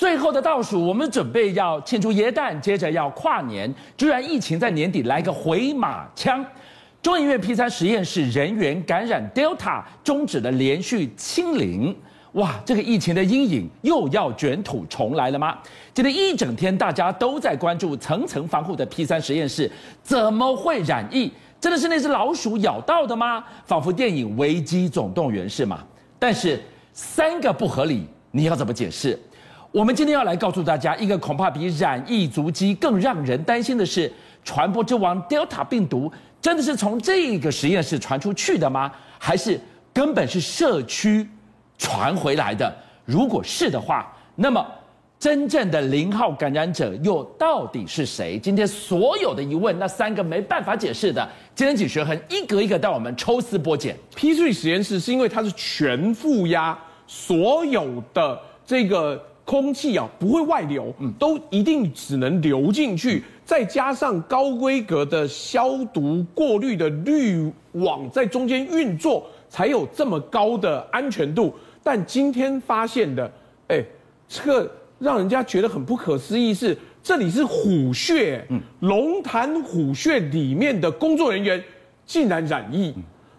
最后的倒数，我们准备要庆祝耶诞，接着要跨年，居然疫情在年底来个回马枪。中研院 P 三实验室人员感染 Delta，终止了连续清零。哇，这个疫情的阴影又要卷土重来了吗？今天一整天大家都在关注层层防护的 P 三实验室怎么会染疫？真的是那只老鼠咬到的吗？仿佛电影《危机总动员》是吗？但是三个不合理，你要怎么解释？我们今天要来告诉大家，一个恐怕比染疫足迹更让人担心的是，传播之王 Delta 病毒。真的是从这个实验室传出去的吗？还是根本是社区传回来的？如果是的话，那么真正的零号感染者又到底是谁？今天所有的疑问，那三个没办法解释的，今天请学恒一个一个带我们抽丝剥茧。P3 实验室是因为它是全负压，所有的这个空气啊不会外流，嗯，都一定只能流进去。再加上高规格的消毒过滤的滤网在中间运作，才有这么高的安全度。但今天发现的，哎，这个让人家觉得很不可思议是，这里是虎穴，嗯，龙潭虎穴里面的工作人员竟然染疫。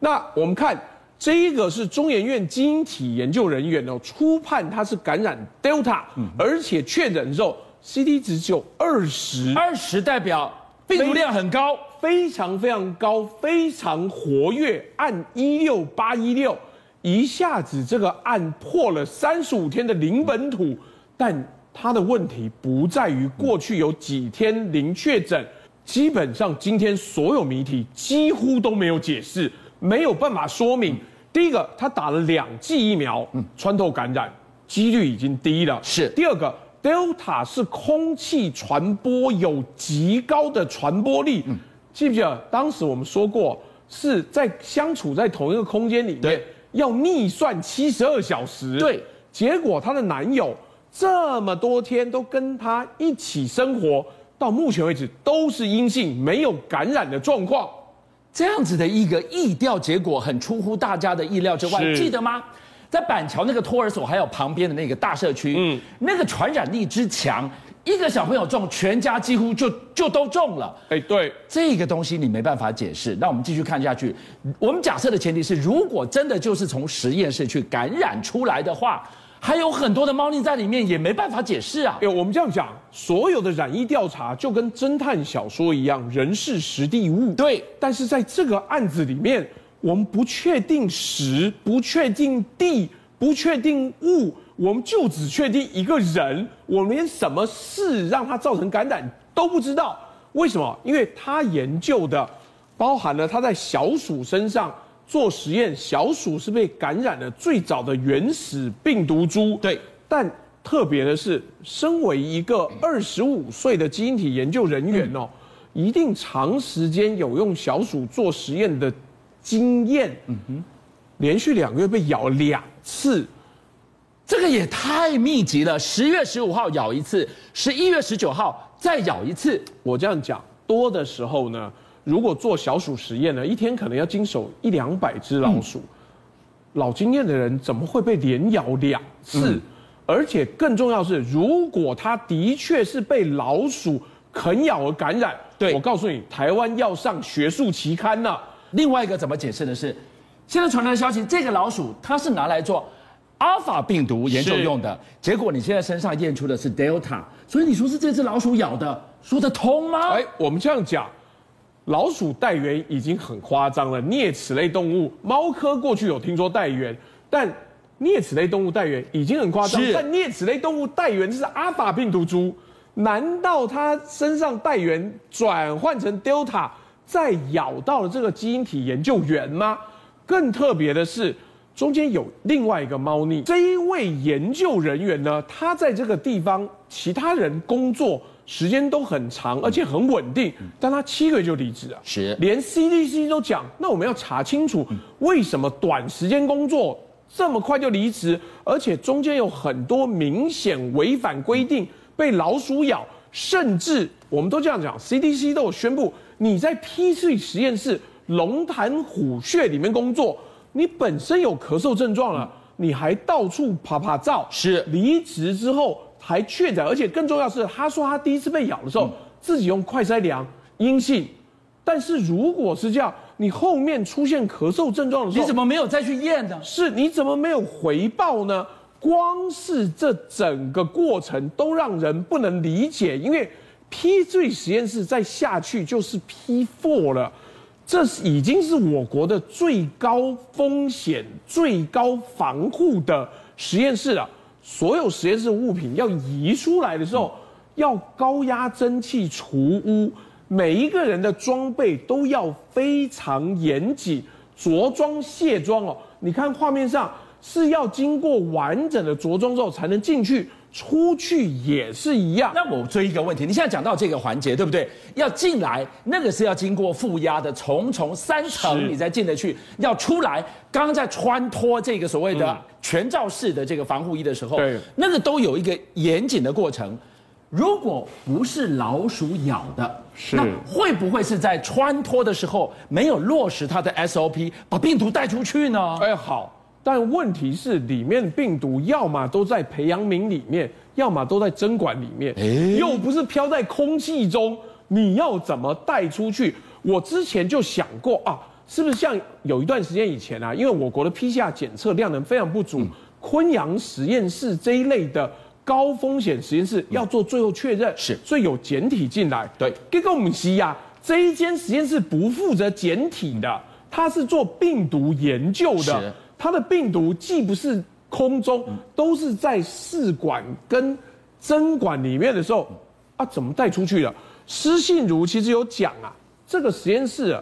那我们看这一个是中研院基因体研究人员哦，初判他是感染 Delta，而且确诊之后。C T 值只有二十，二十代表病毒量很高，非常非常高，非常活跃，按一六八一六，一下子这个案破了三十五天的零本土，但它的问题不在于过去有几天零确诊，基本上今天所有谜题几乎都没有解释，没有办法说明。第一个，他打了两剂疫苗，嗯，穿透感染几率已经低了，是。第二个。Delta 是空气传播，有极高的传播力。嗯，记不记得当时我们说过，是在相处在同一个空间里面，要逆算七十二小时。对，结果她的男友这么多天都跟她一起生活，到目前为止都是阴性，没有感染的状况。这样子的一个疫调结果，很出乎大家的意料之外。记得吗？在板桥那个托儿所，还有旁边的那个大社区，嗯，那个传染力之强，一个小朋友中，全家几乎就就都中了。哎，对，这个东西你没办法解释。那我们继续看下去。我们假设的前提是，如果真的就是从实验室去感染出来的话，还有很多的猫腻在里面，也没办法解释啊。哎，我们这样讲，所有的染疫调查就跟侦探小说一样，人事实地物。对，但是在这个案子里面。我们不确定时，不确定地，不确定物，我们就只确定一个人。我们连什么事让他造成感染都不知道。为什么？因为他研究的包含了他在小鼠身上做实验，小鼠是被感染的最早的原始病毒株。对。但特别的是，身为一个二十五岁的基因体研究人员哦，一定长时间有用小鼠做实验的。经验，嗯哼，连续两个月被咬两次，这个也太密集了。十月十五号咬一次，十一月十九号再咬一次。我这样讲，多的时候呢，如果做小鼠实验呢，一天可能要经手一两百只老鼠。嗯、老经验的人怎么会被连咬两次？嗯、而且更重要的是，如果他的确是被老鼠啃咬而感染，对，我告诉你，台湾要上学术期刊了。另外一个怎么解释的是，现在传来的消息，这个老鼠它是拿来做阿尔法病毒研究用的，结果你现在身上验出的是 Delta，所以你说是这只老鼠咬的，说得通吗？哎，我们这样讲，老鼠带原已经很夸张了，啮齿类动物，猫科过去有听说带原，但啮齿类动物带原已经很夸张，但啮齿类动物带原是阿尔法病毒株，难道它身上带原转换成 Delta？再咬到了这个基因体研究员吗？更特别的是，中间有另外一个猫腻。这一位研究人员呢，他在这个地方，其他人工作时间都很长，而且很稳定，但他七个月就离职了。是，连 CDC 都讲，那我们要查清楚，为什么短时间工作这么快就离职，而且中间有很多明显违反规定，被老鼠咬，甚至我们都这样讲，CDC 都有宣布。你在 P3 实验室龙潭虎穴里面工作，你本身有咳嗽症状了，你还到处爬爬照，是。离职之后还确诊，而且更重要是，他说他第一次被咬的时候，嗯、自己用快筛量阴性。但是如果是这样，你后面出现咳嗽症状的时候，你怎么没有再去验呢？是，你怎么没有回报呢？光是这整个过程都让人不能理解，因为 PZ 实验室再下去就是 P four 了，这是已经是我国的最高风险、最高防护的实验室了。所有实验室物品要移出来的时候，要高压蒸汽除污。每一个人的装备都要非常严谨，着装卸妆哦。你看画面上是要经过完整的着装之后才能进去，出去也是一样。那我追一个问题，你现在讲到这个环节，对不对？要进来那个是要经过负压的重重三层，你才进得去。要出来，刚刚在穿脱这个所谓的全罩式的这个防护衣的时候，对，那个都有一个严谨的过程。如果不是老鼠咬的，是那会不会是在穿脱的时候没有落实它的 SOP，把病毒带出去呢？哎，好，但问题是里面病毒要么都在培养皿里面，要么都在针管里面，哎，又不是飘在空气中，你要怎么带出去？我之前就想过啊，是不是像有一段时间以前啊，因为我国的 PCR 检测量能非常不足，嗯、昆阳实验室这一类的。高风险实验室要做最后确认，是，所以有检体进来。对，结果我们西亚这一间实验室不负责检体的，它是做病毒研究的，它的病毒既不是空中，都是在试管跟针管里面的时候，啊，怎么带出去的？施信如其实有讲啊，这个实验室啊，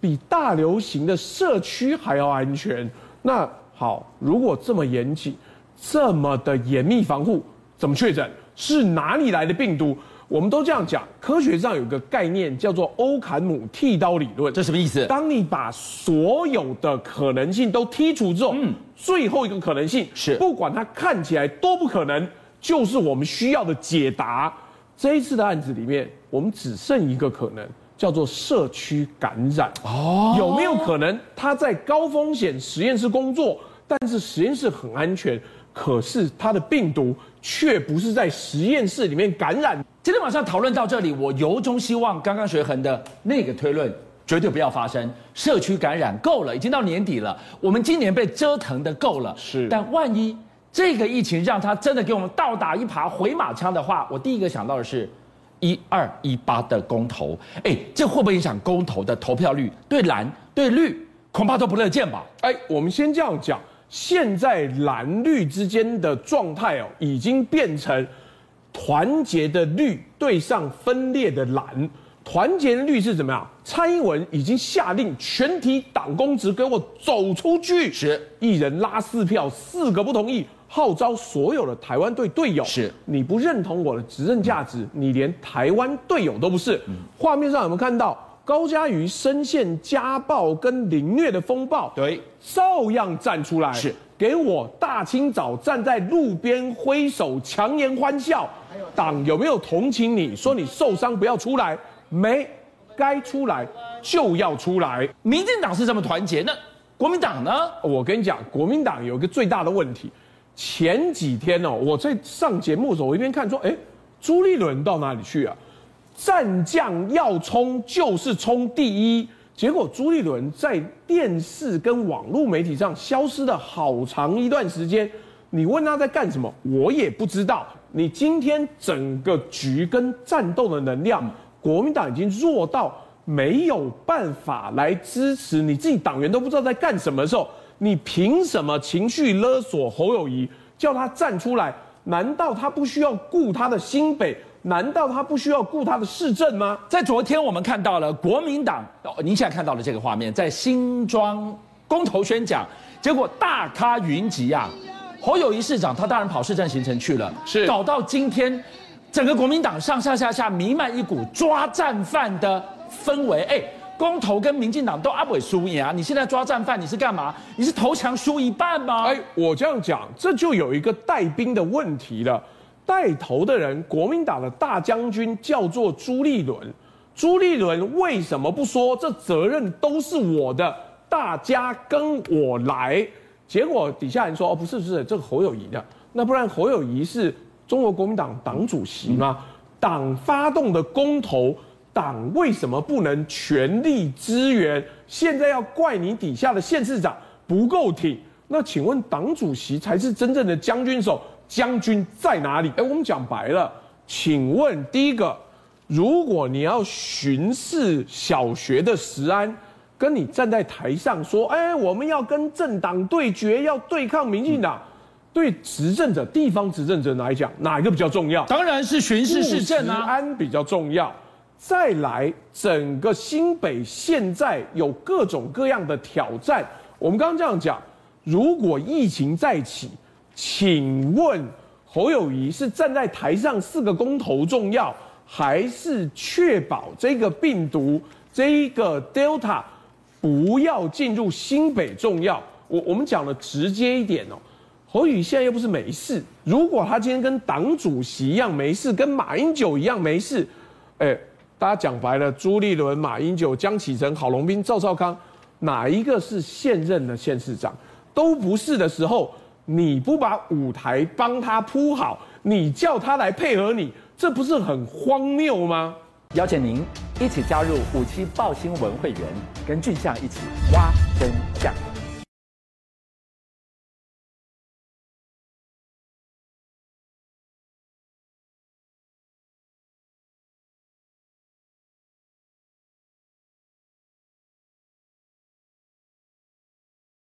比大流行的社区还要安全。那好，如果这么严谨，这么的严密防护。怎么确诊是哪里来的病毒？我们都这样讲，科学上有个概念叫做欧坎姆剃刀理论。这什么意思？当你把所有的可能性都剔除之后，嗯，最后一个可能性是，不管它看起来多不可能，就是我们需要的解答。这一次的案子里面，我们只剩一个可能，叫做社区感染。哦，有没有可能他在高风险实验室工作，但是实验室很安全？可是他的病毒却不是在实验室里面感染。今天晚上讨论到这里，我由衷希望刚刚学恒的那个推论绝对不要发生。社区感染够了，已经到年底了，我们今年被折腾的够了。是，但万一这个疫情让他真的给我们倒打一耙回马枪的话，我第一个想到的是，一二一八的公投，哎，这会不会影响公投的投票率？对蓝对绿，恐怕都不乐见吧？哎，我们先这样讲。现在蓝绿之间的状态哦，已经变成团结的绿对上分裂的蓝。团结的绿是怎么样？蔡英文已经下令全体党公职给我走出去，是一人拉四票，四个不同意，号召所有的台湾队队友。是你不认同我的执政价值，你连台湾队友都不是。画面上有没有看到？高嘉瑜深陷家暴跟凌虐的风暴，对，照样站出来，是给我大清早站在路边挥手强颜欢笑。党有没有同情你？说你受伤不要出来，没，该出来就要出来。民进党是这么团结，那国民党呢？我跟你讲，国民党有一个最大的问题。前几天哦，我在上节目的时候，我一边看说，哎，朱立伦到哪里去啊？战将要冲就是冲第一，结果朱立伦在电视跟网络媒体上消失了好长一段时间。你问他在干什么，我也不知道。你今天整个局跟战斗的能量，国民党已经弱到没有办法来支持，你自己党员都不知道在干什么的时候，你凭什么情绪勒索侯友谊，叫他站出来？难道他不需要顾他的新北？难道他不需要顾他的市政吗？在昨天，我们看到了国民党，您现在看到了这个画面，在新庄公投宣讲，结果大咖云集啊！侯友谊市长他当然跑市政行程去了，是搞到今天，整个国民党上上下下弥漫一股抓战犯的氛围。哎，公投跟民进党都阿伟输赢啊！你现在抓战犯，你是干嘛？你是投降输一半吗？哎，我这样讲，这就有一个带兵的问题了。带头的人，国民党的大将军叫做朱立伦。朱立伦为什么不说这责任都是我的？大家跟我来。结果底下人说：“哦，不是，不是，这个侯友宜的。那不然侯友宜是中国国民党党主席吗？党发动的公投，党为什么不能全力支援？现在要怪你底下的县市长不够挺？那请问党主席才是真正的将军手，将军在哪里？哎，我们讲白了，请问第一个，如果你要巡视小学的食安，跟你站在台上说，哎，我们要跟政党对决，要对抗民进党，对执政者、地方执政者来讲，哪一个比较重要？当然是巡视市政啊，治安比较重要。再来，整个新北现在有各种各样的挑战。我们刚刚这样讲，如果疫情再起，请问侯友宜是站在台上四个公投重要，还是确保这个病毒这一个 Delta？不要进入新北重要，我我们讲的直接一点哦。侯友宜现在又不是没事，如果他今天跟党主席一样没事，跟马英九一样没事，哎，大家讲白了，朱立伦、马英九、江启臣、郝龙斌、赵少康，哪一个是现任的县市长？都不是的时候，你不把舞台帮他铺好，你叫他来配合你，这不是很荒谬吗？邀请您一起加入五七报新闻会员，跟俊相一起挖真相。